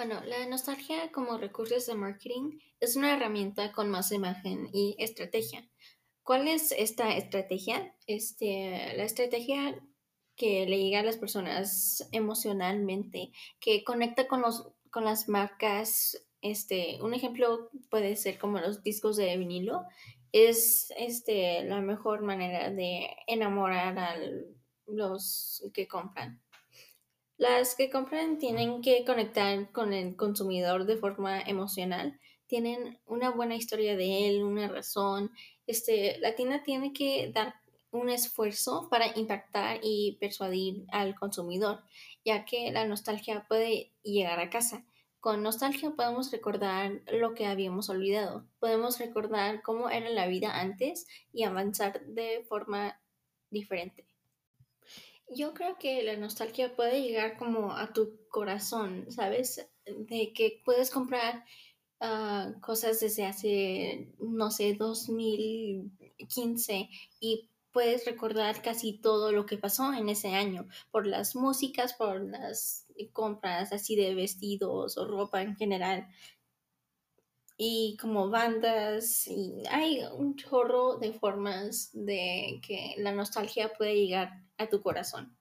Bueno, la nostalgia como recursos de marketing es una herramienta con más imagen y estrategia. ¿Cuál es esta estrategia? Este, la estrategia que le llega a las personas emocionalmente, que conecta con los con las marcas. Este, un ejemplo puede ser como los discos de vinilo. Es este la mejor manera de enamorar a los que compran. Las que compran tienen que conectar con el consumidor de forma emocional, tienen una buena historia de él, una razón. Este, la tienda tiene que dar un esfuerzo para impactar y persuadir al consumidor, ya que la nostalgia puede llegar a casa. Con nostalgia podemos recordar lo que habíamos olvidado, podemos recordar cómo era la vida antes y avanzar de forma diferente. Yo creo que la nostalgia puede llegar como a tu corazón, ¿sabes? De que puedes comprar uh, cosas desde hace, no sé, 2015 y puedes recordar casi todo lo que pasó en ese año, por las músicas, por las compras así de vestidos o ropa en general. Y como bandas, y hay un chorro de formas de que la nostalgia puede llegar a tu corazón.